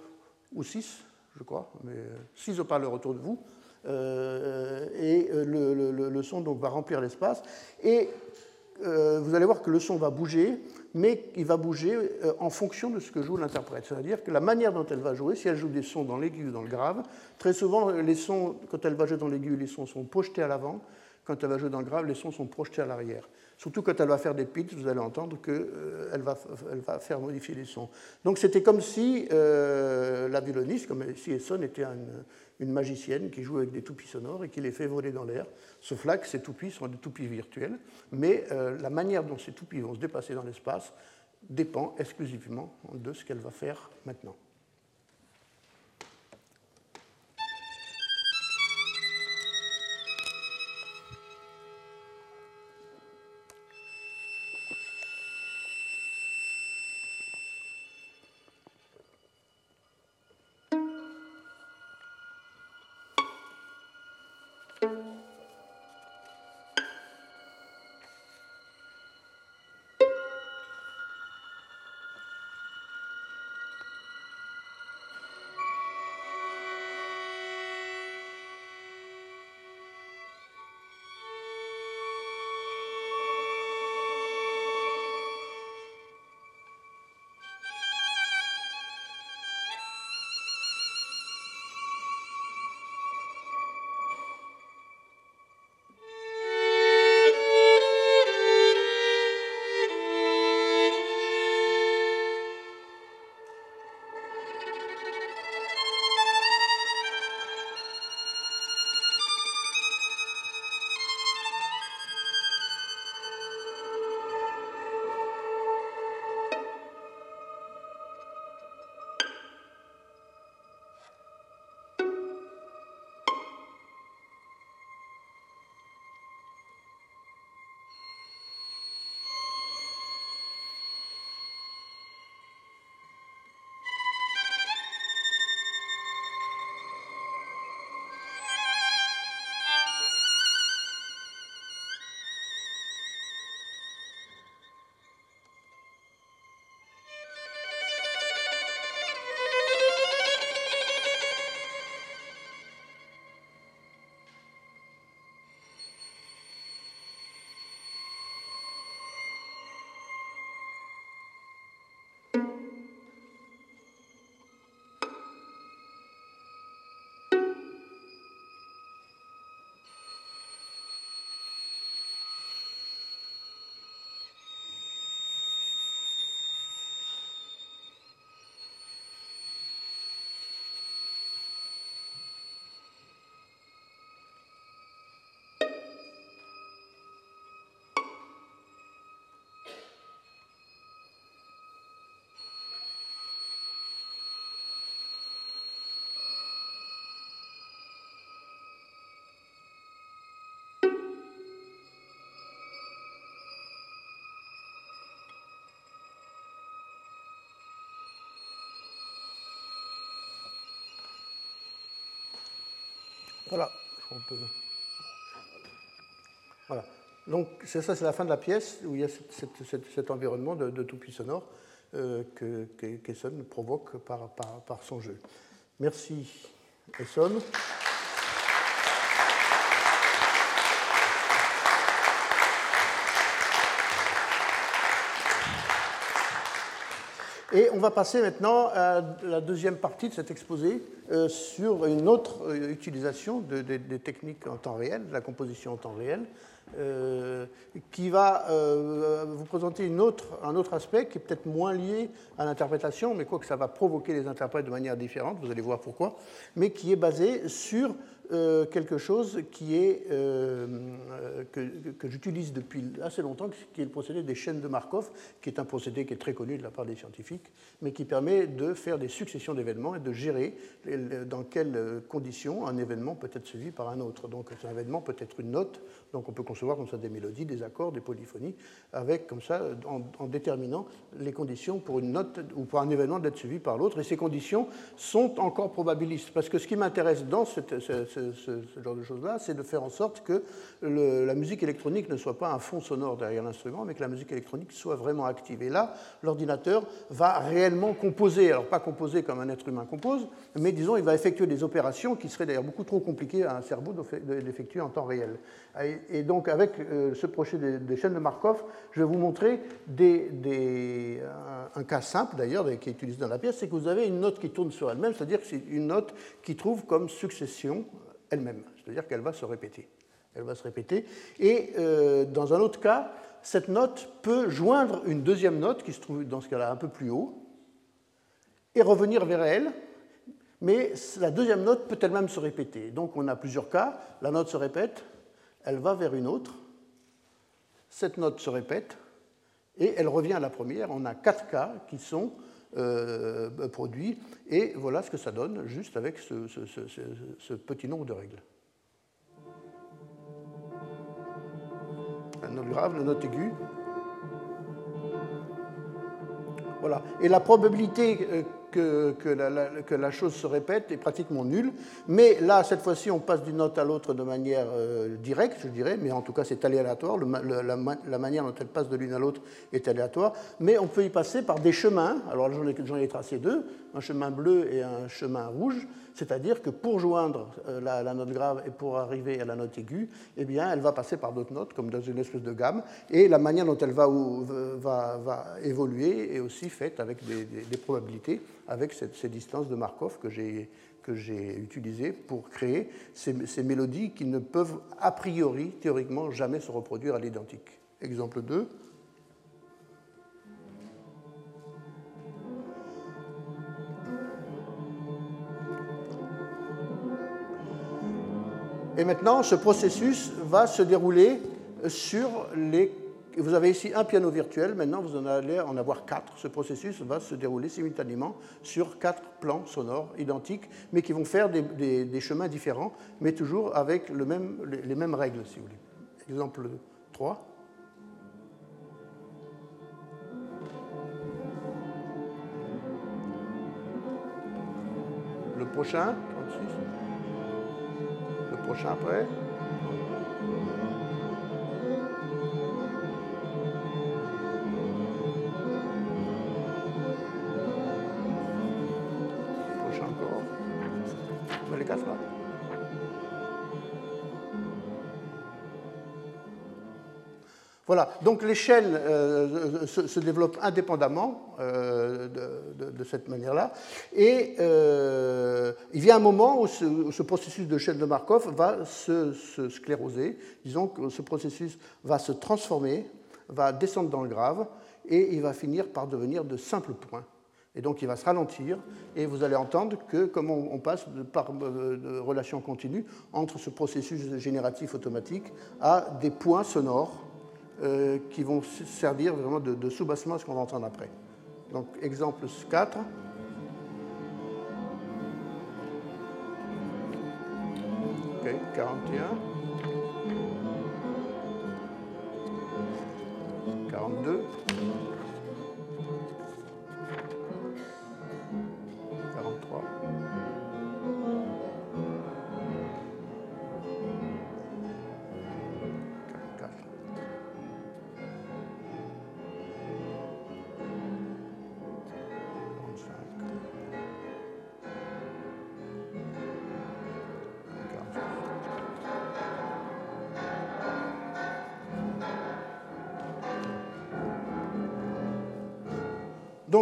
ou six, je crois, mais six haut-parleurs autour de vous. Euh, et euh, le, son donc, va remplir l'espace. Et vous allez voir que le son va bouger mais il va bouger euh, en fonction de ce que joue l'interprète. C'est-à-dire que la manière dont elle va jouer, si elle joue des sons dans l'aigu ou dans le grave, très souvent, les sons, quand elle va jouer dans l'aigu, les sons sont projetés à l'avant. Quand elle va jouer dans le grave, les sons sont projetés à l'arrière. Surtout quand elle va faire des pitches, vous allez entendre qu'elle euh, va, elle va faire modifier les sons. Donc c'était comme si euh, la violoniste, comme si Esson était une magicienne qui joue avec des toupies sonores et qui les fait voler dans l'air. Sauf là que ces toupies sont des toupies virtuelles, mais euh, la manière dont ces toupies vont se déplacer dans l'espace dépend exclusivement de ce qu'elle va faire maintenant. Voilà, Voilà. Donc c'est ça, c'est la fin de la pièce où il y a cet environnement de, de tout sonore euh, que, que provoque par, par, son jeu. Merci Esson. Et on va passer maintenant à la deuxième partie de cet exposé euh, sur une autre euh, utilisation des techniques en temps réel, de la composition en temps réel, euh, qui va vous présenter un autre aspect qui est peut-être moins lié à l'interprétation, mais quoi que ça va provoquer les interprètes de manière différente, vous allez voir pourquoi, mais qui est basé sur euh, quelque chose qui est, euh, euh, que, que j'utilise depuis assez longtemps, qui est le procédé des chaînes de Markov, qui est un procédé qui est très connu de la part des scientifiques, mais qui permet de faire des successions d'événements et de gérer dans quelles conditions un événement peut être suivi par un autre. Donc un événement peut être une note, donc on peut concevoir comme ça des mélodies, des accords, des polyphonies, avec comme ça, en, déterminant les conditions pour une note ou pour un événement d'être suivi par l'autre. Et ces conditions sont encore probabilistes, parce que ce qui m'intéresse dans ce, genre de choses-là, c'est de faire en sorte que la musique électronique ne soit pas un fond sonore derrière l'instrument, mais que la musique électronique soit vraiment active. Et là, l'ordinateur va réellement composer, alors pas composer comme un être humain compose, mais disons, il va effectuer des opérations qui seraient d'ailleurs beaucoup trop compliquées à un cerveau d'effectuer en temps réel. Et donc, avec euh, ce projet des, chaînes de Markov, je vais vous montrer un, cas simple d'ailleurs qui est utilisé dans la pièce, c'est que vous avez une note qui tourne sur elle-même, c'est-à-dire que c'est une note qui trouve comme succession elle-même, c'est-à-dire qu'elle va se répéter. Elle va se répéter. Et euh, dans un autre cas, cette note peut joindre une deuxième note qui se trouve dans ce cas-là un peu plus haut et revenir vers elle, mais la deuxième note peut elle-même se répéter. Donc on a plusieurs cas. La note se répète, elle va vers une autre, cette note se répète et elle revient à la première. On a quatre cas qui sont euh, produit. Et voilà ce que ça donne juste avec ce, petit nombre de règles. La note grave, la note aiguë. Voilà. Et la probabilité que, la, chose se répète est pratiquement nulle. Mais là, cette fois-ci, on passe d'une note à l'autre de manière euh, directe, je dirais, mais en tout cas, c'est aléatoire. la, manière dont elle passe de l'une à l'autre est aléatoire. Mais on peut y passer par des chemins. Alors, j'en ai tracé deux, un chemin bleu et un chemin rouge. C'est-à-dire que pour joindre euh, la, note grave et pour arriver à la note aiguë, eh bien, elle va passer par d'autres notes, comme dans une espèce de gamme. Et la manière dont elle va, évoluer est aussi faite avec des, probabilités, avec ces distances de Markov que j'ai que j'ai utilisées pour créer ces, ces, mélodies qui ne peuvent a priori, théoriquement, jamais se reproduire à l'identique. Exemple 2. Et maintenant, ce processus va se dérouler sur les... Vous avez ici un piano virtuel, maintenant vous en allez en avoir quatre. Ce processus va se dérouler simultanément sur quatre plans sonores identiques, mais qui vont faire des, chemins différents, mais toujours avec les mêmes règles, si vous voulez. Exemple 3. Le prochain, 36 prochain après. Prochain encore. Les quatre là. Voilà, donc l'échelle euh, se, développe indépendamment euh, de, cette manière-là. Et euh, il vient un moment où ce, processus de chaîne de Markov va se, scléroser. Disons que ce processus va se transformer, va descendre dans le grave, et il va finir par devenir de simples points. Et donc il va se ralentir, et vous allez entendre que comment on passe par de relations continues entre ce processus génératif automatique à des points sonores euh, qui vont servir vraiment de, de soubassement à ce qu'on va entendre après. Donc, exemple 4. Ok, 41. 42.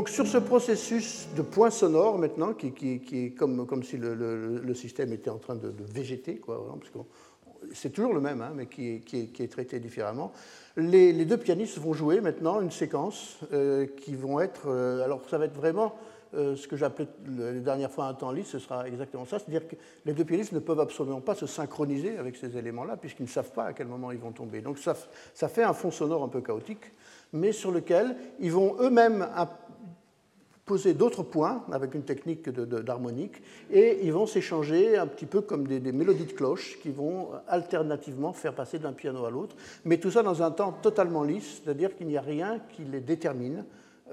Donc sur ce processus de point sonore maintenant, qui, est comme, si le, système était en train de, végéter, quoi, parce que c'est toujours le même, hein, mais qui est, traité différemment. Les, deux pianistes vont jouer maintenant une séquence euh, qui vont être... Euh, alors ça va être vraiment euh, ce que j'appelais la dernière fois un temps lisse, ce sera exactement ça, c'est-à-dire que les deux pianistes ne peuvent absolument pas se synchroniser avec ces éléments-là, puisqu'ils ne savent pas à quel moment ils vont tomber. Donc ça fait un fond sonore un peu chaotique, mais sur lequel ils vont eux-mêmes poser d'autres points avec une technique d'harmonique et ils vont s'échanger un petit peu comme des, mélodies de cloche qui vont alternativement faire passer d'un piano à l'autre, mais tout ça dans un temps totalement lisse, c'est-à-dire qu'il n'y a rien qui les détermine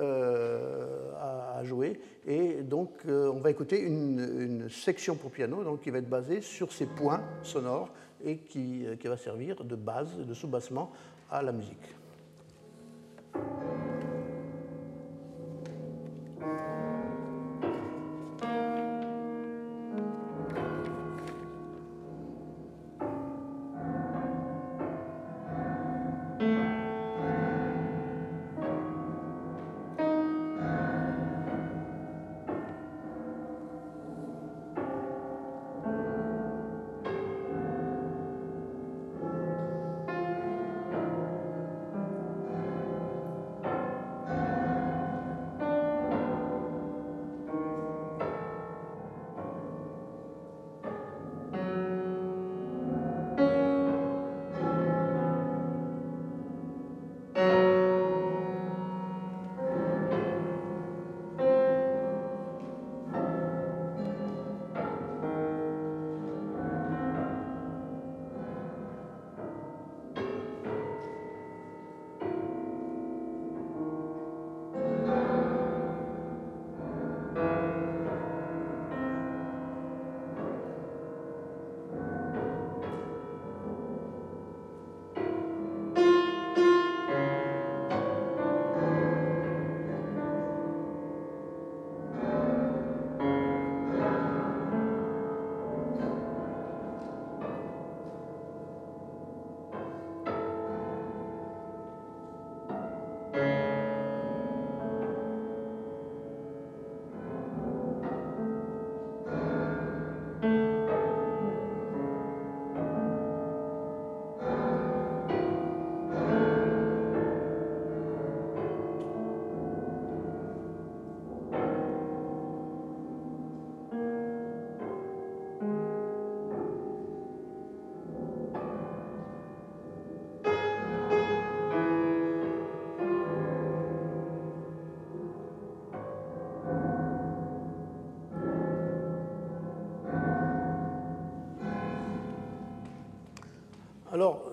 euh, à, jouer. Et donc euh, on va écouter une, section pour piano donc, qui va être basée sur ces points sonores et qui, qui va servir de base, de sous-bassement à la musique.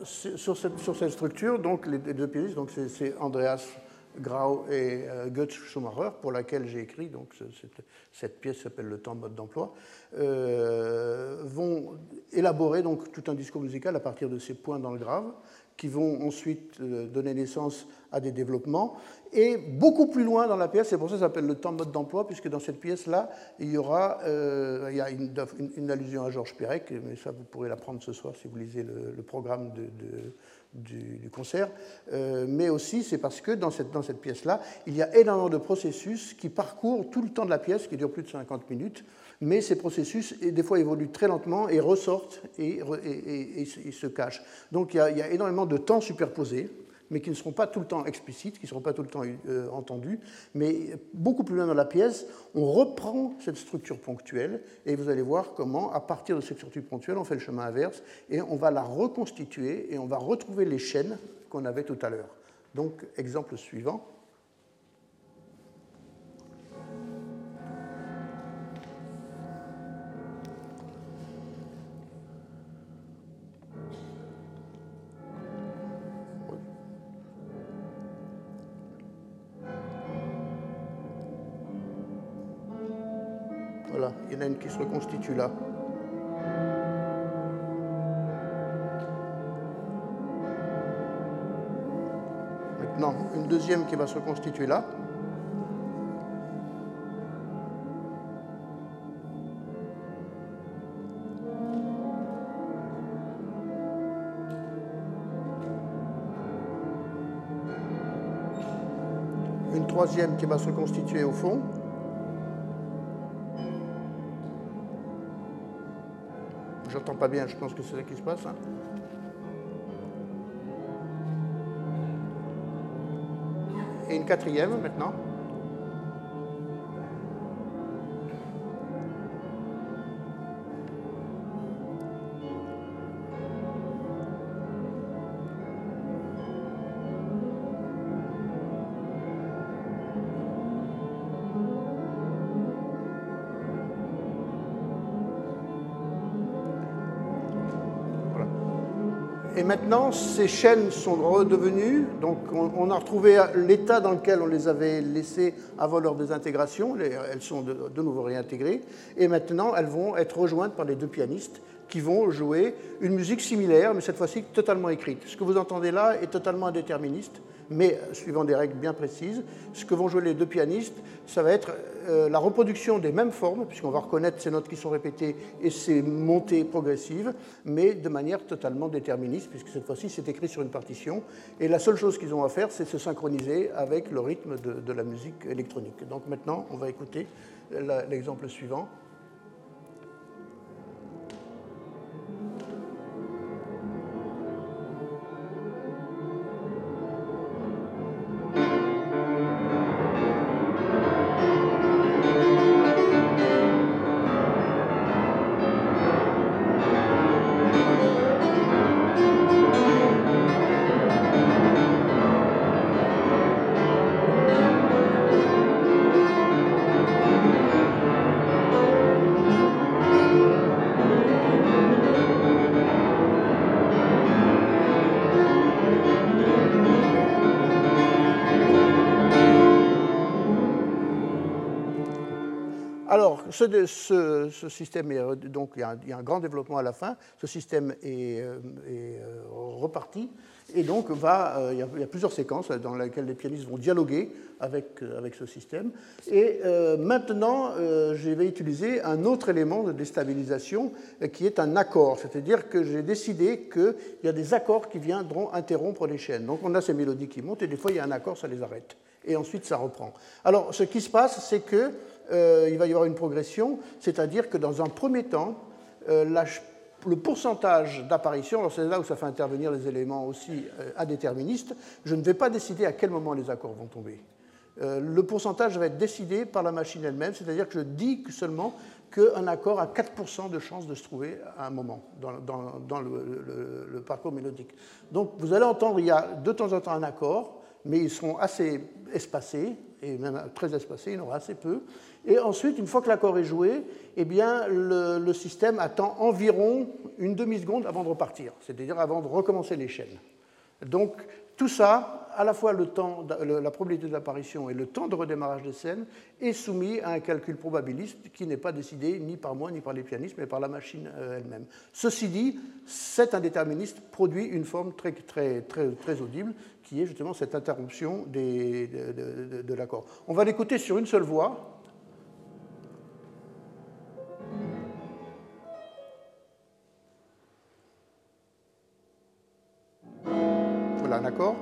Sur cette, structure, donc, les deux pianistes, donc c'est Andreas Grau et euh, Schumacher, pour laquelle j'ai écrit, donc cette, cette pièce s'appelle Le temps mode d'emploi, euh, vont élaborer donc tout un discours musical à partir de ces points dans le grave, qui vont ensuite euh, donner naissance à des développements. Et beaucoup plus loin dans la pièce, c'est pour ça que ça s'appelle le temps mode d'emploi, puisque dans cette pièce-là, il y aura euh, il y a une, allusion à Georges Perec, mais ça vous pourrez l'apprendre ce soir si vous lisez le, programme du, concert. Euh, mais aussi, c'est parce que dans cette, dans cette pièce-là, il y a énormément de processus qui parcourent tout le temps de la pièce, qui dure plus de 50 minutes, mais ces processus, des fois, évoluent très lentement et ressortent et, se cachent. Donc il y, a, énormément de temps superposés, mais qui ne seront pas tout le temps explicites, qui ne seront pas tout le temps euh, entendus. Mais beaucoup plus loin dans la pièce, on reprend cette structure ponctuelle et vous allez voir comment, à partir de cette structure ponctuelle, on fait le chemin inverse et on va la reconstituer et on va retrouver les chaînes qu'on avait tout à l'heure. Donc, exemple suivant. Maintenant, une deuxième qui va se reconstituer là. une troisième qui va se constituer au fond. J'entends pas bien, je pense que c'est ça qui se passe. Hein. Et une quatrième maintenant. Maintenant, ces chaînes sont redevenues, donc on, a retrouvé l'état dans lequel on les avait laissées avant leur désintégration, elles sont de, de, nouveau réintégrées, et maintenant elles vont être rejointes par les deux pianistes qui vont jouer une musique similaire, mais cette fois-ci totalement écrite. Ce que vous entendez là est totalement indéterministe, mais suivant des règles bien précises. Ce que vont jouer les deux pianistes, ça va être euh, la reproduction des mêmes formes, puisqu'on va reconnaître ces notes qui sont répétées et ces montées progressives, mais de manière totalement déterministe, puisque cette fois-ci c'est écrit sur une partition. Et la seule chose qu'ils ont à faire, c'est se synchroniser avec le rythme de, de la musique électronique. Donc maintenant, on va écouter l'exemple suivant. Ce, système est, donc il y, a un, grand développement à la fin. Ce système est, euh, euh, reparti et donc va, euh, il, y a, plusieurs séquences dans lesquelles les pianistes vont dialoguer avec, avec ce système. Et maintenant, je vais utiliser un autre élément de déstabilisation qui est un accord, c'est-à-dire que j'ai décidé qu'il y a des accords qui viendront interrompre les chaînes. Donc on a ces mélodies qui montent et des fois il y a un accord, ça les arrête. Et ensuite ça reprend. Alors ce qui se passe, c'est que euh, il va y avoir une progression, c'est-à-dire que dans un premier temps, euh, le pourcentage d'apparition, c'est là où ça fait intervenir les éléments aussi euh, indéterministes, je ne vais pas décider à quel moment les accords vont tomber. le pourcentage va être décidé par la machine elle-même, c'est-à-dire que je dis seulement qu'un accord a 4% de chance de se trouver à un moment dans, le, parcours mélodique. Donc vous allez entendre, il y a de temps en temps un accord, mais ils seront assez espacés, et même très espacés, il y en aura assez peu. Et ensuite, une fois que l'accord est joué, eh bien, le, système attend environ une demi-seconde avant de repartir, c'est-à-dire avant de recommencer les chaînes. Donc, tout ça, à la fois le temps, la probabilité d'apparition et le temps de redémarrage des scènes, est soumis à un calcul probabiliste qui n'est pas décidé ni par moi ni par les pianistes, mais par la machine euh, elle-même. Ceci dit, cet indéterministe produit une forme très, très, très, très audible, qui est justement cette interruption de, de l'accord. On va l'écouter sur une seule voix, Voilà un accord.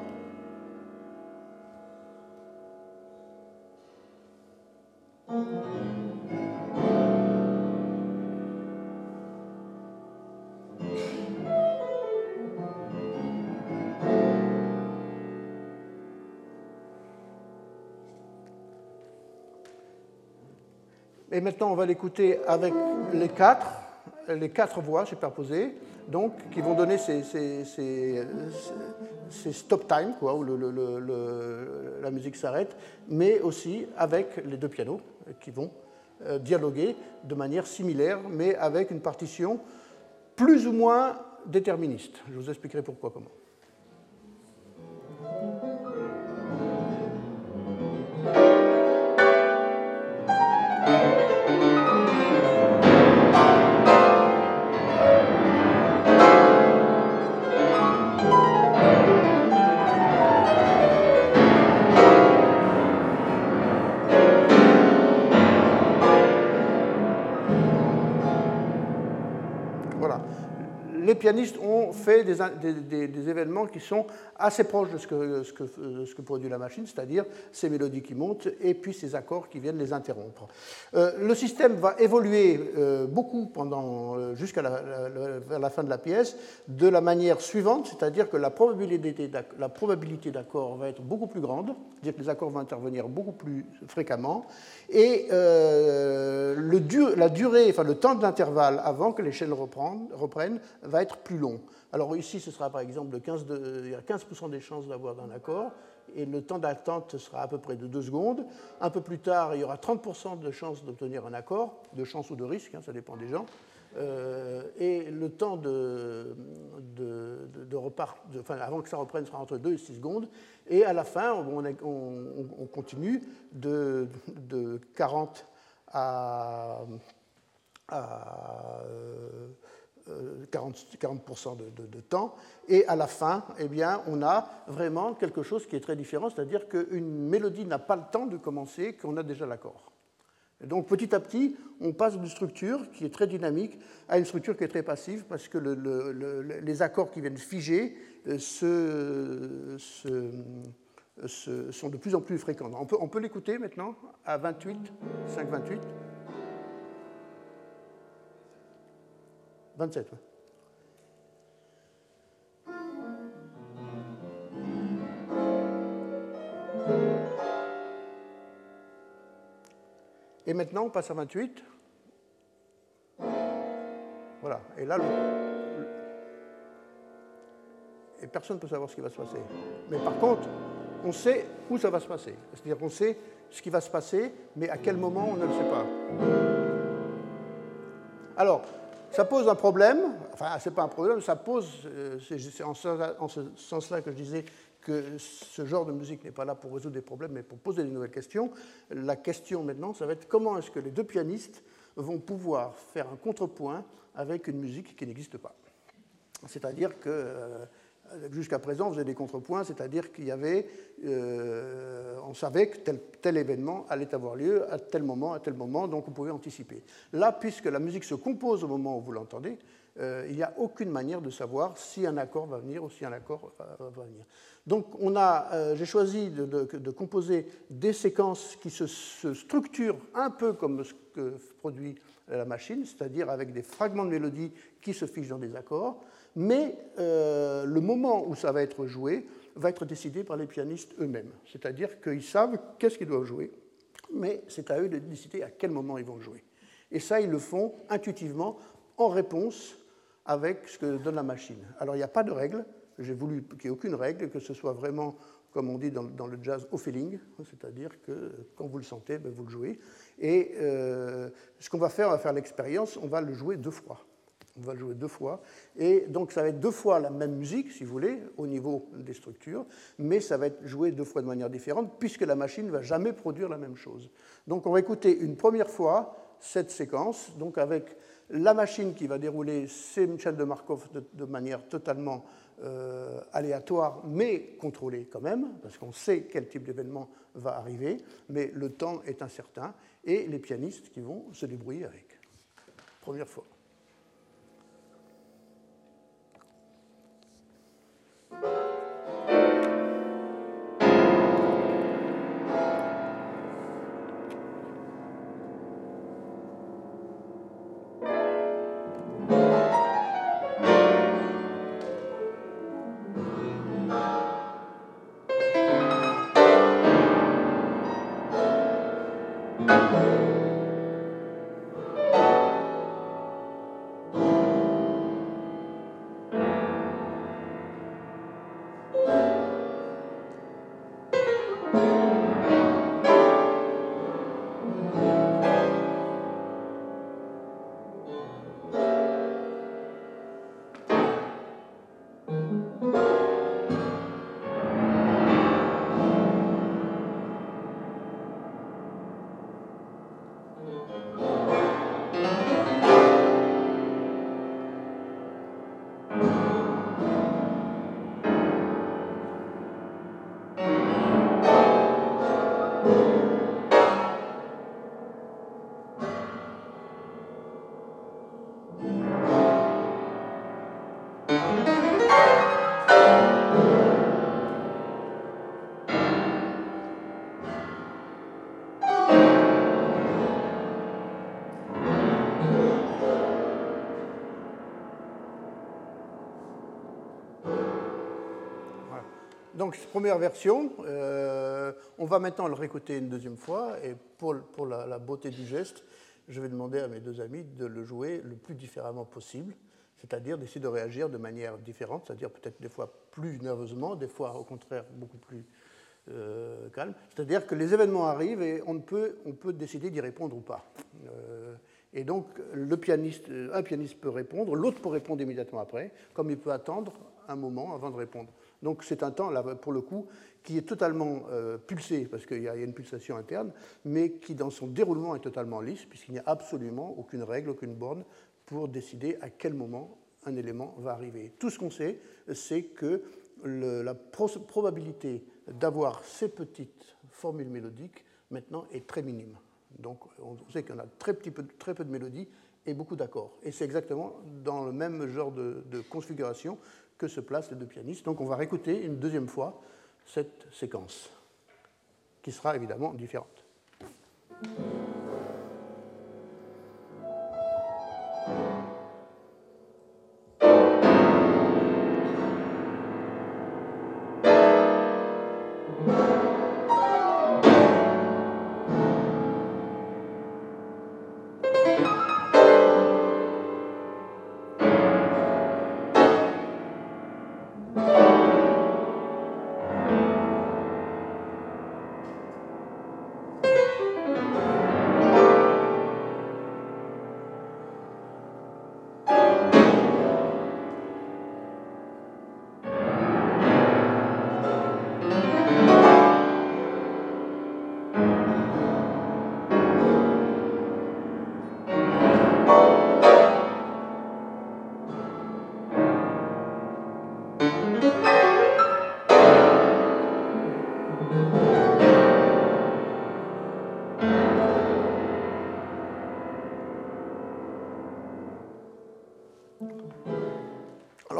Maintenant, on va l'écouter avec les quatre, les quatre voix superposées, donc, qui vont donner ces, stop time, quoi, où la musique s'arrête, mais aussi avec les deux pianos qui vont euh, dialoguer de manière similaire, mais avec une partition plus ou moins déterministe. Je vous expliquerai pourquoi comment. Pianistes ont fait des, événements qui sont assez proches de ce que, ce que, produit la machine, c'est-à-dire ces mélodies qui montent et puis ces accords qui viennent les interrompre. Euh, le système va évoluer euh, beaucoup pendant euh, jusqu'à la, la, fin de la pièce de la manière suivante, c'est-à-dire que la probabilité d'accord va être beaucoup plus grande, c'est-à-dire que les accords vont intervenir beaucoup plus fréquemment, et le, la durée, enfin le temps d'intervalle avant que les chaînes reprennent va être plus long. Alors ici, ce sera par exemple de 15 il y a 15% des chances d'avoir un accord, et le temps d'attente sera à peu près de 2 secondes. Un peu plus tard, il y aura 30% de chances d'obtenir un accord, de chance ou de risque, hein, ça dépend des gens. Euh, et le temps de, de, enfin, avant que ça reprenne sera entre 2 et 6 secondes. Et à la fin, on, on, continue de, 40 à, à 40%, 40 de, temps. Et à la fin, eh bien, on a vraiment quelque chose qui est très différent, c'est-à-dire qu'une mélodie n'a pas le temps de commencer, qu'on a déjà l'accord. Donc petit à petit, on passe d'une structure qui est très dynamique à une structure qui est très passive parce que les accords qui viennent figer euh, sont de plus en plus fréquents. On peut, on peut l'écouter maintenant à 28, 5-28. 27. Et maintenant, on passe à 28. Voilà. Et là, personne ne peut savoir ce qui va se passer. Mais par contre, on sait où ça va se passer. C'est-à-dire qu'on sait ce qui va se passer, mais à quel moment, on ne le sait pas. Alors, ça pose un problème, enfin, ce n'est pas un problème, ça pose, euh, c'est en ce sens-là que je disais que ce genre de musique n'est pas là pour résoudre des problèmes, mais pour poser des nouvelles questions. La question maintenant, ça va être comment est-ce que les deux pianistes vont pouvoir faire un contrepoint avec une musique qui n'existe pas. C'est-à-dire que euh, Jusqu'à présent, on faisait des contrepoints, c'est-à-dire qu'il y avait, euh, on savait que tel, tel, événement allait avoir lieu à tel moment, à tel moment, donc on pouvait anticiper. Là, puisque la musique se compose au moment où vous l'entendez, euh, il n'y a aucune manière de savoir si un accord va venir ou si un accord va, venir. Donc, on a, euh, j'ai choisi de, composer des séquences qui se, se, structurent un peu comme ce que produit la machine, c'est-à-dire avec des fragments de mélodie qui se fichent dans des accords mais euh, le moment où ça va être joué va être décidé par les pianistes eux-mêmes. C'est-à-dire qu'ils savent qu'est-ce qu'ils doivent jouer, mais c'est à eux de décider à quel moment ils vont jouer. Et ça, ils le font intuitivement en réponse avec ce que donne la machine. Alors, il n'y a pas de règle. J'ai voulu qu'il n'y ait aucune règle, que ce soit vraiment, comme on dit dans, le jazz, au feeling, c'est-à-dire que quand vous le sentez, ben, vous le jouez. Et euh, ce qu'on va faire, on va faire l'expérience, on va le jouer deux fois. On va le jouer deux fois. Et donc, ça va être deux fois la même musique, si vous voulez, au niveau des structures, mais ça va être joué deux fois de manière différente, puisque la machine ne va jamais produire la même chose. Donc, on va écouter une première fois cette séquence, donc avec la machine qui va dérouler ces chaînes de Markov de, manière totalement euh, aléatoire, mais contrôlée quand même, parce qu'on sait quel type d'événement va arriver, mais le temps est incertain, et les pianistes qui vont se débrouiller avec. Première fois. Donc, première version. Euh, on va maintenant le réécouter une deuxième fois. Et pour, la, beauté du geste, je vais demander à mes deux amis de le jouer le plus différemment possible. C'est-à-dire d'essayer de réagir de manière différente, c'est-à-dire peut-être des fois plus nerveusement, des fois au contraire beaucoup plus euh, calme. C'est-à-dire que les événements arrivent et on peut, décider d'y répondre ou pas. Euh, et donc, un pianiste peut répondre, l'autre peut répondre immédiatement après, comme il peut attendre un moment avant de répondre. Donc, c'est un temps, là, pour le coup, qui est totalement euh, pulsé, parce qu'il y a une pulsation interne, mais qui, dans son déroulement, est totalement lisse, puisqu'il n'y a absolument aucune règle, aucune borne pour décider à quel moment un élément va arriver. Tout ce qu'on sait, c'est que la probabilité d'avoir ces petites formules mélodiques maintenant est très minime. Donc on sait en a très, petit peu, très peu de mélodies et beaucoup d'accords. Et c'est exactement dans le même genre de, configuration que se placent les deux pianistes. Donc on va réécouter une deuxième fois cette séquence, qui sera évidemment différente.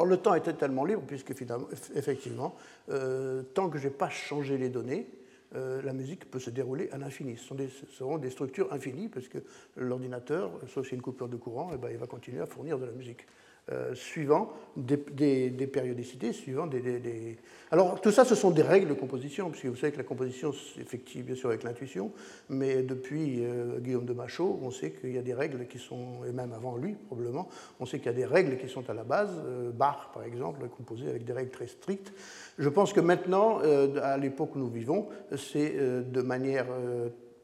Le temps était tellement libre, puisque effectivement, euh, tant que je n'ai pas changé les données, euh, la musique peut se dérouler à l'infini. Ce, seront des structures infinies, parce que l'ordinateur, sauf s'il y une coupure de courant, eh ben, il va continuer à fournir de la musique. Euh, suivant des, périodicités, suivant des, Alors tout ça, ce sont des règles de composition, puisque vous savez que la composition s'effectue bien sûr avec l'intuition, mais depuis euh, Guillaume de Machaut, on sait qu'il y a des règles qui sont, et même avant lui probablement, on sait qu'il y a des règles qui sont à la base. Euh, Bach, par exemple, est composé avec des règles très strictes. Je pense que maintenant, à l'époque où nous vivons, c'est de manière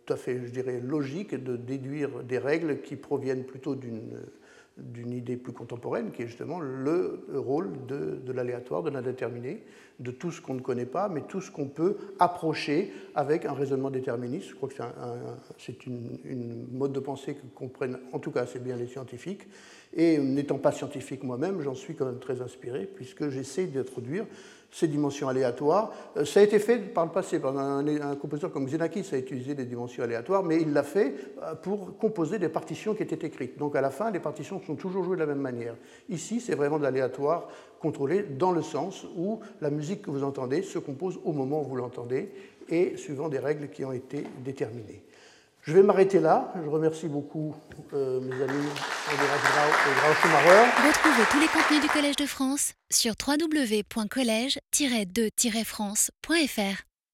tout à fait, je dirais, logique de déduire des règles qui proviennent plutôt d'une d'une idée plus contemporaine, qui est justement le rôle de, l'aléatoire, de l'indéterminé, de tout ce qu'on ne connaît pas, mais tout ce qu'on peut approcher avec un raisonnement déterministe. Je crois que c'est une, une, mode de pensée que comprennent en tout cas assez bien les scientifiques. Et n'étant pas scientifique moi-même, j'en suis quand même très inspiré, puisque j'essaie d'introduire ces dimensions aléatoires. Euh, ça a été fait par le passé par un, compositeur comme Xenakis a utilisé des dimensions aléatoires, mais il l'a fait euh, pour composer des partitions qui étaient écrites. Donc à la fin, les partitions sont toujours jouées de la même manière. Ici, c'est vraiment de l'aléatoire contrôlé dans le sens où la musique que vous entendez se compose au moment où vous l'entendez et suivant des règles qui ont été déterminées. Je vais m'arrêter là. Je remercie beaucoup euh, mes amis Retrouvez tous les contenus du Collège de France sur www.colège-2-france.fr.